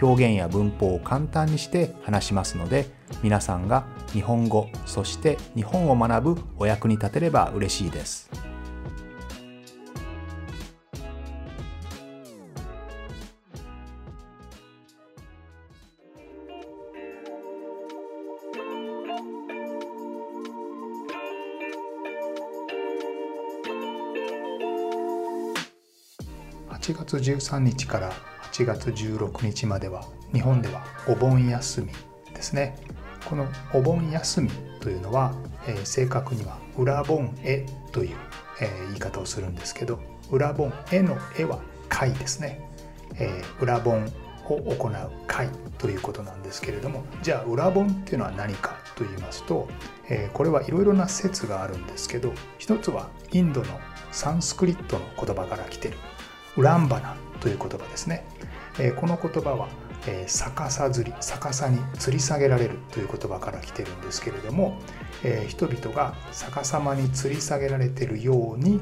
表現や文法を簡単にして話しますので皆さんが日本語そして日本を学ぶお役に立てれば嬉しいです。8月13日から8月16日までは日本ではお盆休みですね。このお盆休みというのは、えー、正確には裏盆絵という、えー、言い方をするんですけど裏盆絵の絵は会ですね、えー、裏盆を行う会ということなんですけれどもじゃあ裏盆っていうのは何かと言いますと、えー、これはいろいろな説があるんですけど一つはインドのサンスクリットの言葉から来てるウランバナという言葉ですね、え、この言葉はえ、逆さ釣り逆さに吊り下げられるという言葉から来てるんですけれども、え、人々が逆さまに吊り下げられてるように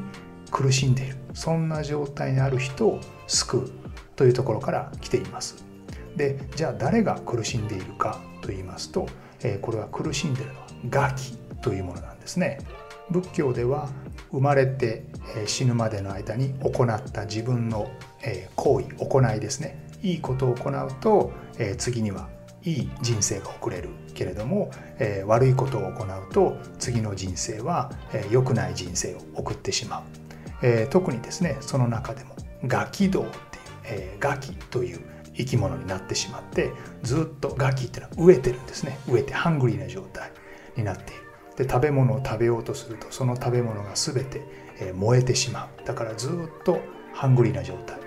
苦しんでいる。そんな状態にある人を救うというところから来ています。でじゃあ誰が苦しんでいるかと言いますと、え、これは苦しんでいるのはガキというものなんですね。仏教では生まれて死ぬまでの間に行った自分の行為行いですね。いいことを行うと、次にはいい人生が送れるけれども、悪いことを行うと次の人生は、え、良くない人生を送ってしまう、特にですねその中でもガキ道っていう、ガキという生き物になってしまってずっとガキっていうのは飢えてるんですね。飢えてハングリーな状態になっているで食べ物を食べようとするとその食べ物が全てえ燃えてしまう。だからずっとハングリーな状態。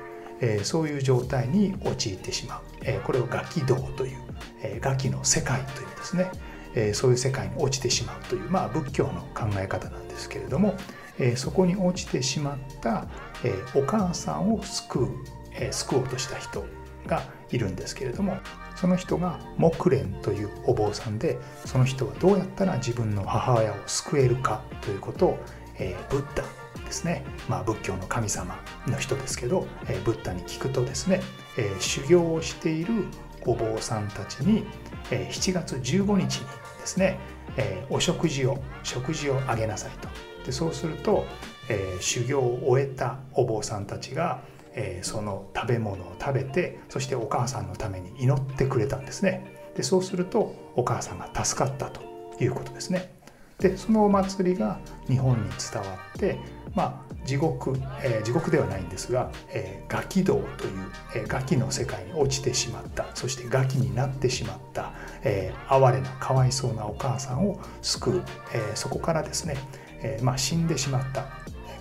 えそういう状態に陥ってしまう、えこれをガキ道という、えガキの世界というですね、えそういう世界に落ちてしまうという、まあ、仏教の考え方なんですけれども、えそこに落ちてしまった、えお母さんを救う、え救おうとした人がいるんですけれどもその人が木蓮というお坊さんでその人はどうやったら自分の母親を救えるかということを、えブッダですね、まあ、仏教の神様の人ですけど、えー、ブッダに聞くとですね、えー、修行をしているお坊さんたちに、えー、7月15日にですね、えー、お食事を食事をあげなさいと。でそうすると、えー、修行を終えたお坊さんたちが、えー、その食べ物を食べてそしてお母さんのために祈ってくれたんですね。でそうするとお母さんが助かったということですね。でそのお祭りが日本に伝わってまあ地獄、えー、地獄ではないんですが、えー、ガキ道という、えー、ガキの世界に落ちてしまった。そしてガキになってしまった、えー、哀れなかわいそうなお母さんを救う、え、そこからですね、えまあ、死んでしまった。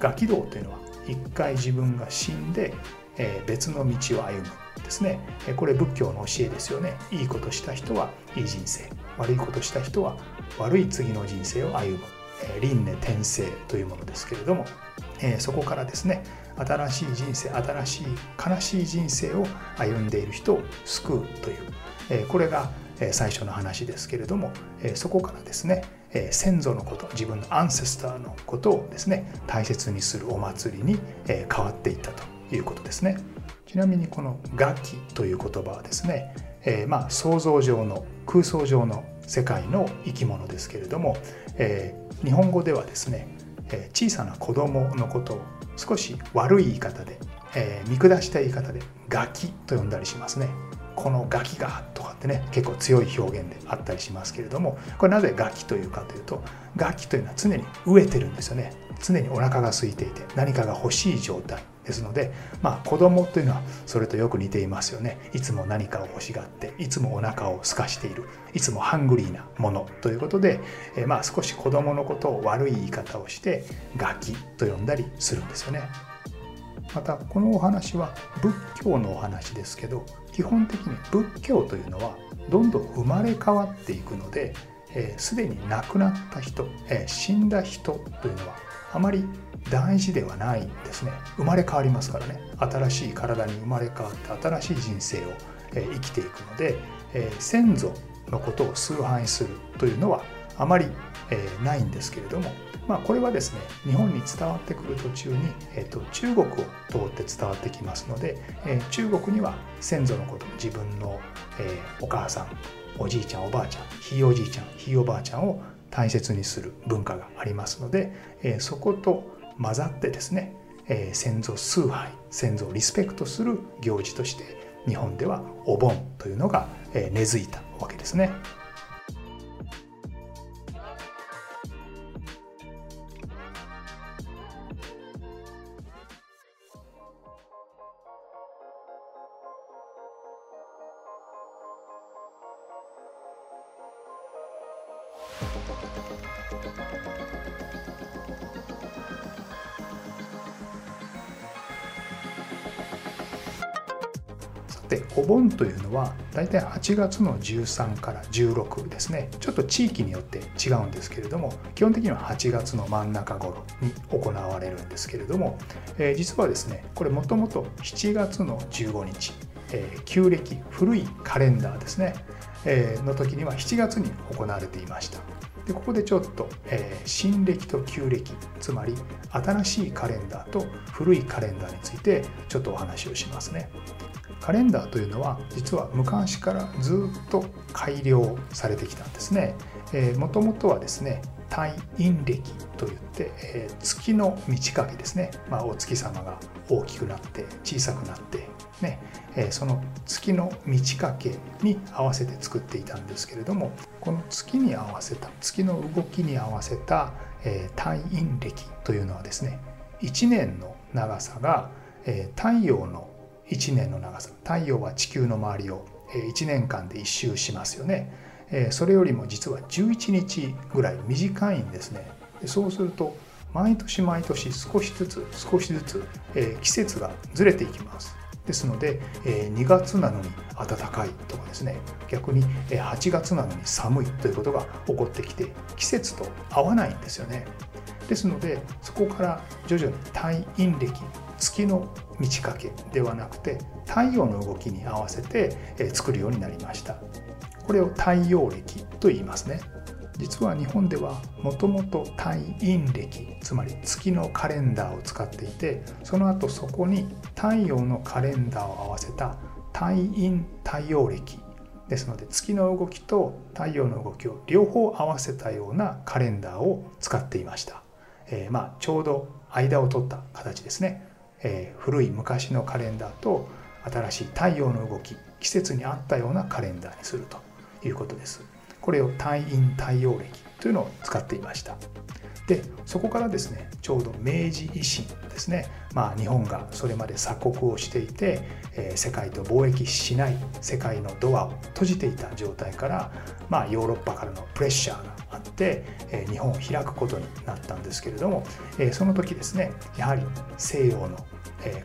ガキ道というのは一回自分が死んで、え、別の道を歩む。ですね。これ仏教の教えですよね。いいことした人はいい人生。悪いことした人は悪い次の人生を歩む。輪廻転生というものですけれども、えそこからですね新しい人生新しい悲しい人生を歩んでいる人を救うという、えこれが最初の話ですけれども、そこからですね先祖のこと自分のアンセスターのことをですね大切にするお祭りに変わっていったということですねちなみにこの「楽器」という言葉はですね、えー、まあ想像上の空想上の世界の生き物ですけれども、えー、日本語ではですね、え、小さな子供のことを少し悪い言い方で、えー、見下した言い方でガキと呼んだりしますね。このガキがとかってね結構強い表現であったりしますけれどもこれなぜガキというかというとガキというのは常に飢えてるんですよね。常にお腹が空いていて何かが欲しい状態ですのでまあ子供というのはそれとよく似ていますよね。いつも何かを欲しがっていつもお腹を空かしているいつもハングリーなものということで、えまあ少し子供のことを悪い言い方をしてガキと呼んだりするんですよね。またこのお話は仏教のお話ですけど基本的に仏教というのはどんどん生まれ変わっていくのですで、に亡くなった人、えー、死んだ人というのはあまり大事ではないんですね。生まれ変わりますからね。新しい体に生まれ変わって新しい人生を、えー、生きていくので、え、先祖のことを崇拝するというのはあまり、え、ないんですけれどもまあ、これはですね日本に伝わってくる途中に、えーと、中国を通って伝わってきますので、えー、中国には先祖のこと自分の、えー、お母さんおじいちゃんおばあちゃんひいおじいちゃんひいおばあちゃんを大切にする文化がありますので、えー、そこと混ざってですね、えー、先祖崇拝先祖をリスペクトする行事として日本ではお盆というのが、え、根付いたわけですね。でお盆というのはだいたい8月の13から16ですね。ちょっと地域によって違うんですけれども基本的には8月の真ん中頃に行われるんですけれども、えー、実はですねこれもともと7月の15日、えー、旧暦古いカレンダーですね、えー、の時には7月に行われていました。でここでちょっと、えー、新暦と旧暦つまり新しいカレンダーと古いカレンダーについてちょっとお話をしますね。カレンダーというのは実は昔からずっと改良されてきたんですね。もともとはですね太陰暦といって、えー、月の満ち欠けですね、まあ、お月様が大きくなって小さくなってね、えー、その月の満ち欠けに合わせて作っていたんですけれどもこの月に合わせた月の動きに合わせた、えー、太陰暦というのはですね1年の長さが、えー、太陽の1年の長さ。太陽は地球の周りを1年間で1周しますよね。それよりも実は11日ぐらい短いんですね。そうすると毎年毎年少しずつ少しずつ季節がずれていきます。ですので2月なのに暖かいとかですね。逆に8月なのに寒いということが起こってきて季節と合わないんですよね。ですのでそこから徐々に太陰暦月の満ち欠けではなくて太陽の動きに合わせて作るようになりました。これを太陽暦と言いますね。実は日本ではもともと太陰暦つまり月のカレンダーを使っていてその後そこに太陽のカレンダーを合わせた太陰太陽暦。ですので月の動きと太陽の動きを両方合わせたようなカレンダーを使っていました、えー、まあちょうど間を取った形ですね。えー、古い昔のカレンダーと新しい太陽の動き季節に合ったようなカレンダーにするということです。これを太陰太陽暦というのを使っていました。でそこからですねちょうど明治維新ですね。まあ日本がそれまで鎖国をしていて、えー、世界と貿易しない世界のドアを閉じていた状態からまあヨーロッパからのプレッシャーがあって、えー、日本を開くことになったんですけれども、えー、その時ですねやはり西洋の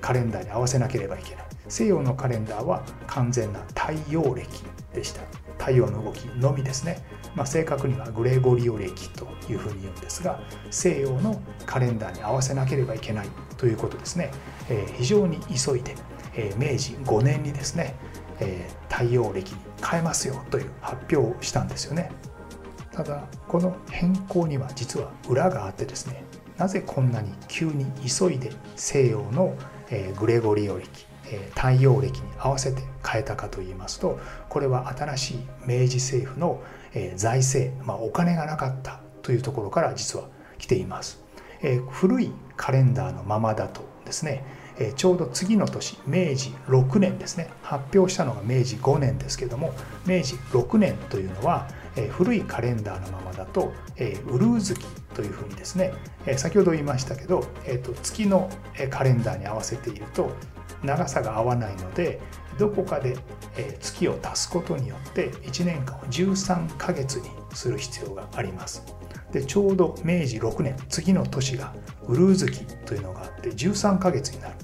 カレンダーに合わせなければいけない。西洋のカレンダーは完全な太陽暦でした。太陽の動きのみですね、まあ、正確にはグレゴリオ暦というふうに言うんですが西洋のカレンダーに合わせなければいけないということですね、えー、非常に急いで、えー、明治5年にですね、えー、太陽暦に変えますよという発表をしたんですよね。ただこの変更には実は裏があってですねなぜこんなに急に急いで西洋のグレゴリオ暦太陽暦に合わせて変えたかといいますとこれは新しい明治政府の財政、まあ、お金がなかったというところから実は来ています。古いカレンダーのままだとですねちょうど次の年明治6年ですね発表したのが明治5年ですけども明治6年というのは古いカレンダーのままだとウルー月というふうにですねえ先ほど言いましたけどえー、と月のカレンダーに合わせていると長さが合わないのでどこかで月を足すことによって1年間を13ヶ月にする必要があります。でちょうど明治6年次の年がウルー月というのがあって13ヶ月になる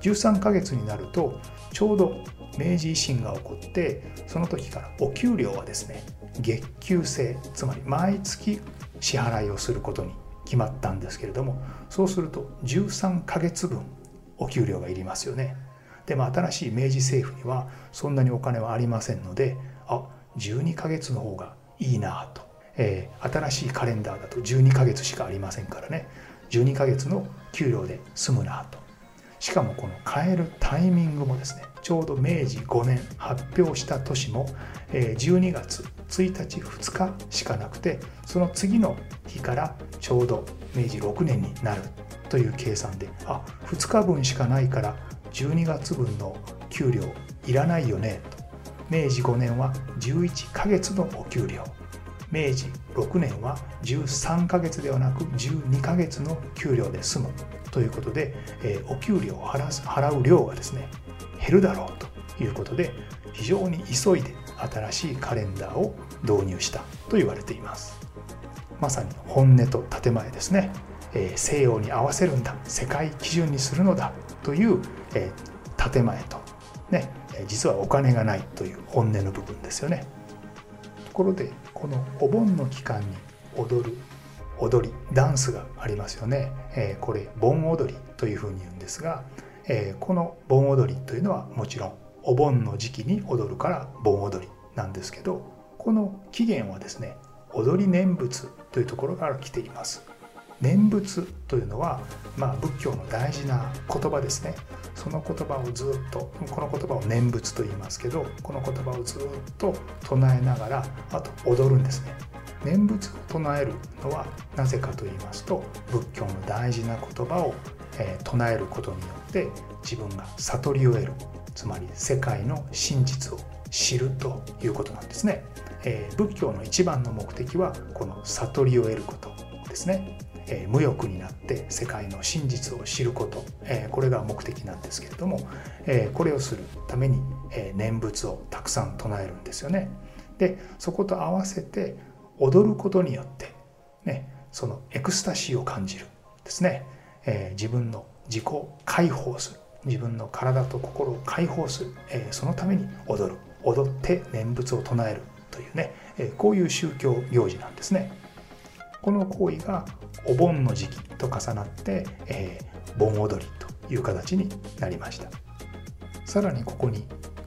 13ヶ月になるとちょうど明治維新が起こってその時からお給料はですね月給制つまり毎月支払いをすることに決まったんですけれどもそうすると13ヶ月分お給料がいりますよね。でも新しい明治政府にはそんなにお金はありませんのであ12ヶ月の方がいいなと、えー、新しいカレンダーだと12ヶ月しかありませんからね。12ヶ月の給料で済むなと。しかもこの変えるタイミングもですねちょうど明治5年発表した年も12月1日2日しかなくてその次の日からちょうど明治6年になるという計算であ2日分しかないから12月分の給料いらないよねと。明治5年は11ヶ月のお給料。明治6年は13ヶ月ではなく12ヶ月の給料で済む。ということで、えー、お給料を払う量がですね減るだろうということで非常に急いで新しいカレンダーを導入したと言われています。まさに本音と建前ですね、えー、西洋に合わせるんだ。世界基準にするのだという、えー、建前とね実はお金がないという本音の部分ですよね。ところでこのお盆の期間に踊る踊りダンスがありますよね、えー、これ盆踊りというふうに言うんですが、えー、この盆踊りというのはもちろんお盆の時期に踊るから盆踊りなんですけどこの起源はですね踊り念仏というところから来ています。念仏というのは、まあ、仏教の大事な言葉ですね。その言葉をずっとこの言葉を念仏と言いますけどこの言葉をずっと唱えながらあと踊るんですね。念仏を唱えるのはなぜかと言いますと仏教の大事な言葉を、えー、唱えることによって自分が悟りを得る。つまり世界の真実を知るということなんですね、えー、仏教の一番の目的はこの悟りを得ることですね、えー、無欲になって世界の真実を知ること、えー、これが目的なんですけれども、えこれをするために、え念仏をたくさん唱えるんですよね。でそこと合わせて踊ることによって、ね、そのエクスタシーを感じるですね、え、自分の自己解放する。自分の体と心を解放する、え、そのために踊る。踊って念仏を唱えるというね、え、こういう宗教行事なんですね。この行為がお盆の時期と重なって、えー、盆踊りという形になりました。さらにここに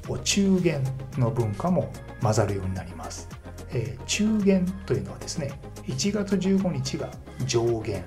お中元の文化も混ざるようになります。えー、中元というのはですね1月15日が上限、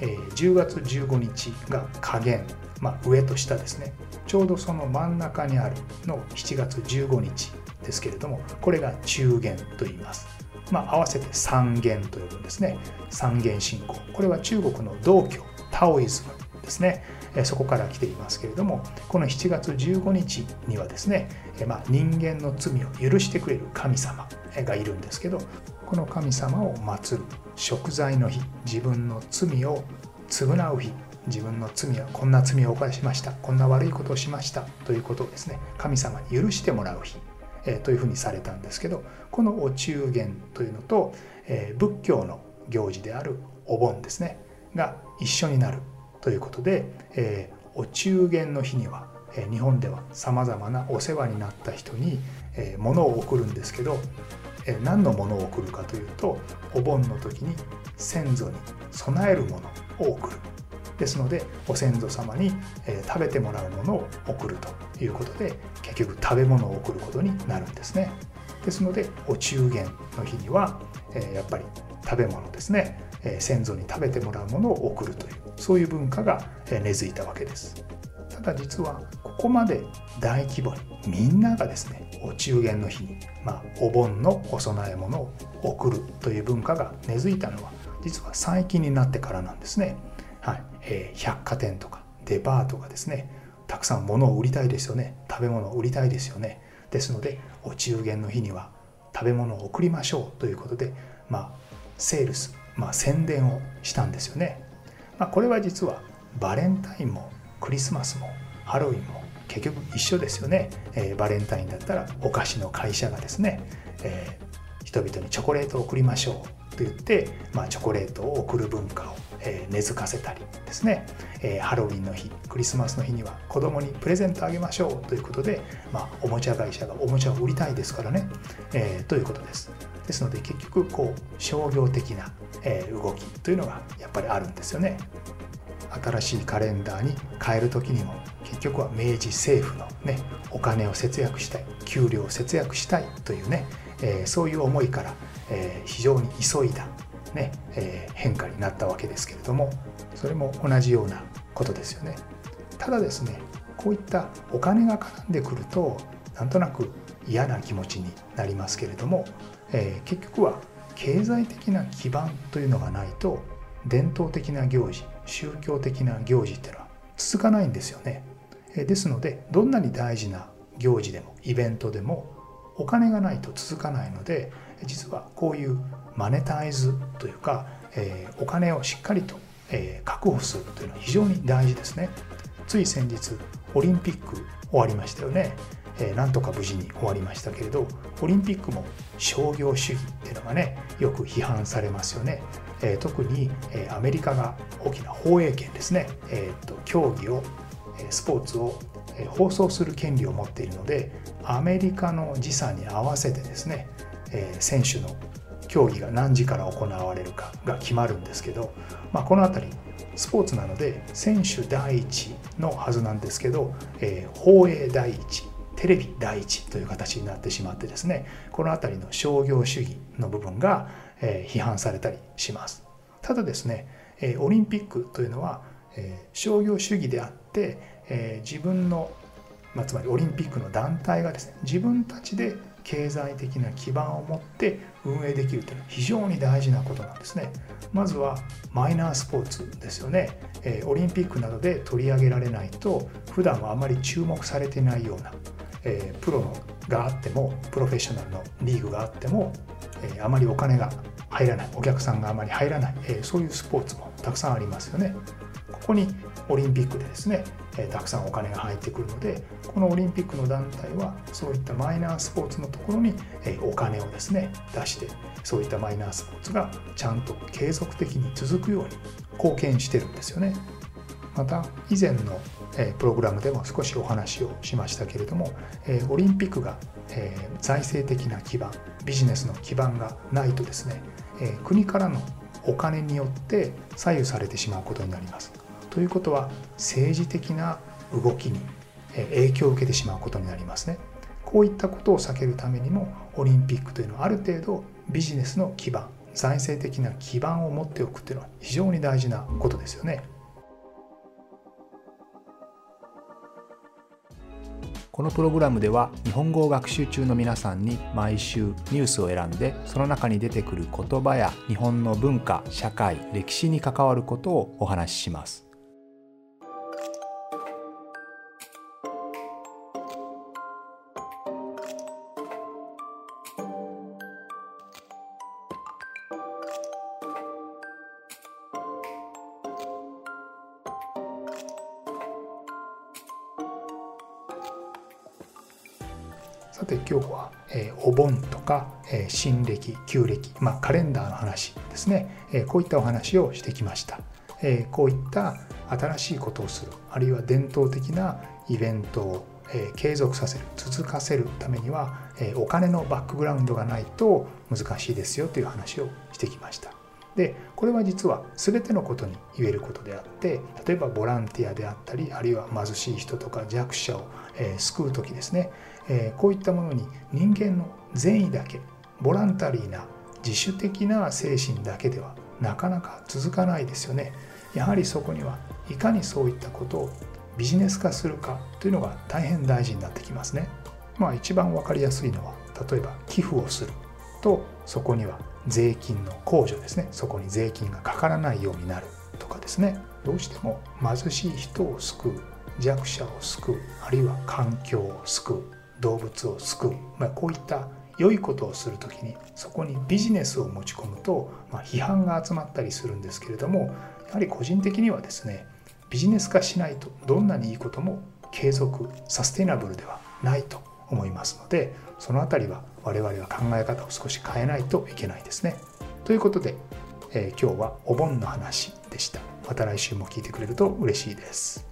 えー、10月15日が下限、まあ、上と下ですね。ちょうどその真ん中にあるの7月15日ですけれどもこれが中元と言います、まあ、合わせて三元と呼ぶんですね。三元信仰。これは中国の道教タオイズムですね。そこから来ていますけれどもこの7月15日にはですね、まあ、人間の罪を許してくれる神様がいるんですけどこの神様を祀る贖罪の日自分の罪を償う日自分の罪はこんな罪を犯しました。こんな悪いことをしました。ということをですね神様に許してもらう日、えー、というふうにされたんですけどこのお中元というのと、えー、仏教の行事であるお盆ですねが一緒になるということで、えー、お中元の日には、え日本ではさまざまなお世話になった人に、え物を送るんですけど、え何のものを送るかというとお盆の時に先祖に備えるものを送る。ですのでご先祖様に、え食べてもらうものを送るということで結局食べ物を送ることになるんですね。ですのでお中元の日には、えやっぱり食べ物ですね、え先祖に食べてもらうものを送るというそういう文化が根付いたわけです。ただ実はここまで大規模にみんながですねお中元の日に、まあ、お盆のお供え物を送るという文化が根付いたのは実は最近になってからなんですね、え、百貨店とかデパートがですねたくさん物を売りたいですよね。食べ物を売りたいですよね。ですのでお中元の日には食べ物を送りましょうということで、まあ、セールス、まあ、宣伝をしたんですよね。まあ、これは実はバレンタインもクリスマスもハロウィンも結局一緒ですよね、えー、バレンタインだったらお菓子の会社がですね、えー、人々にチョコレートを送りましょうと言って、まあ、チョコレートを送る文化を、え、根付かせたりですね、えハロウィンの日クリスマスの日には子供にプレゼントあげましょうということで、まあ、おもちゃ会社がおもちゃを売りたいですからね、えということですですので結局こう商業的な、え動きというのがやっぱりあるんですよね。新しいカレンダーに変える時にも結局は明治政府のねお金を節約したい給料を節約したいというね、え、そういう思いから、え、非常に急いだ、ねえー、変化になったわけですけれどもそれも同じようなことですよね。ただですねこういったお金が絡んでくるとなんとなく嫌な気持ちになりますけれども、えー、結局は経済的な基盤というのがないと伝統的な行事宗教的な行事っていうのは続かないんですよね。ですのでどんなに大事な行事でもイベントでもお金がないと続かないので実はこういうマネタイズというか、えー、お金をしっかりと、えー、確保するというのは非常に大事ですね。つい先日オリンピック終わりましたよね。えー、なんとか無事に終わりましたけれどオリンピックも商業主義っていうのがねよく批判されますよね。えー、特に、えー、アメリカが大きな放映権ですね、えーと、競技をスポーツを放送する権利を持っているのでアメリカの時差に合わせてですね、えー、選手の競技が何時から行われるかが決まるんですけど、まあ、この辺りスポーツなので選手第一のはずなんですけど、えー、放映第一テレビ第一という形になってしまってですねこの辺りの商業主義の部分が、え批判されたりします。ただですね、えオリンピックというのは、え商業主義であって、え自分の、まあ、つまりオリンピックの団体がですね自分たちで経済的な基盤を持って運営できるというのは非常に大事なことなんですね。まずはマイナースポーツですよね。えオリンピックなどで取り上げられないと普段はあまり注目されていないような、えプロのがあってもプロフェッショナルのリーグがあっても、えあまりお金が入らないお客さんがあまり入らない、えそういうスポーツもたくさんありますよね。ここにオリンピックでですね、えたくさんお金が入ってくるのでこのオリンピックの団体はそういったマイナースポーツのところに、えお金をですね出してそういったマイナースポーツがちゃんと継続的に続くように貢献してるんですよね。また以前のプログラムでも少しお話をしましたけれどもオリンピックが財政的な基盤ビジネスの基盤がないとですね国からのお金によって左右されてしまうことになります。ということは政治的な動きに影響を受けてしまうことになりますね。こういったことを避けるためにもオリンピックというのはある程度ビジネスの基盤財政的な基盤を持っておくというのは非常に大事なことですよね。このプログラムでは日本語を学習中の皆さんに毎週ニュースを選んでその中に出てくる言葉や日本の文化社会歴史に関わることをお話しします。さて今日は、え、お盆とか、え、新暦旧暦、まあ、カレンダーの話ですね、え、こういったお話をしてきました、えこういった新しいことをするあるいは伝統的なイベントを、え継続させる続かせるためには、えお金のバックグラウンドがないと難しいですよという話をしてきました。でこれは実は全てのことに言えることであって例えばボランティアであったりあるいは貧しい人とか弱者を、え救う時ですね。えー、こういったものに人間の善意だけボランタリーな自主的な精神だけではなかなか続かないですよね。やはりそこにはいかにそういったことをビジネス化するかというのが大変大事になってきますね。まあ一番分かりやすいのは例えば寄付をするとそこには税金の控除ですね。そこに税金がかからないようになるとかですね。どうしても貧しい人を救う弱者を救うあるいは環境を救う。動物を救う、まあ、こういった良いことをする時にそこにビジネスを持ち込むと、まあ、批判が集まったりするんですけれどもやはり個人的にはですねビジネス化しないとどんなにいいことも継続サステナブルではないと思いますのでその辺りは我々は考え方を少し変えないといけないですね。ということで、えー、今日はお盆の話でした。また来週も聞いてくれると嬉しいです。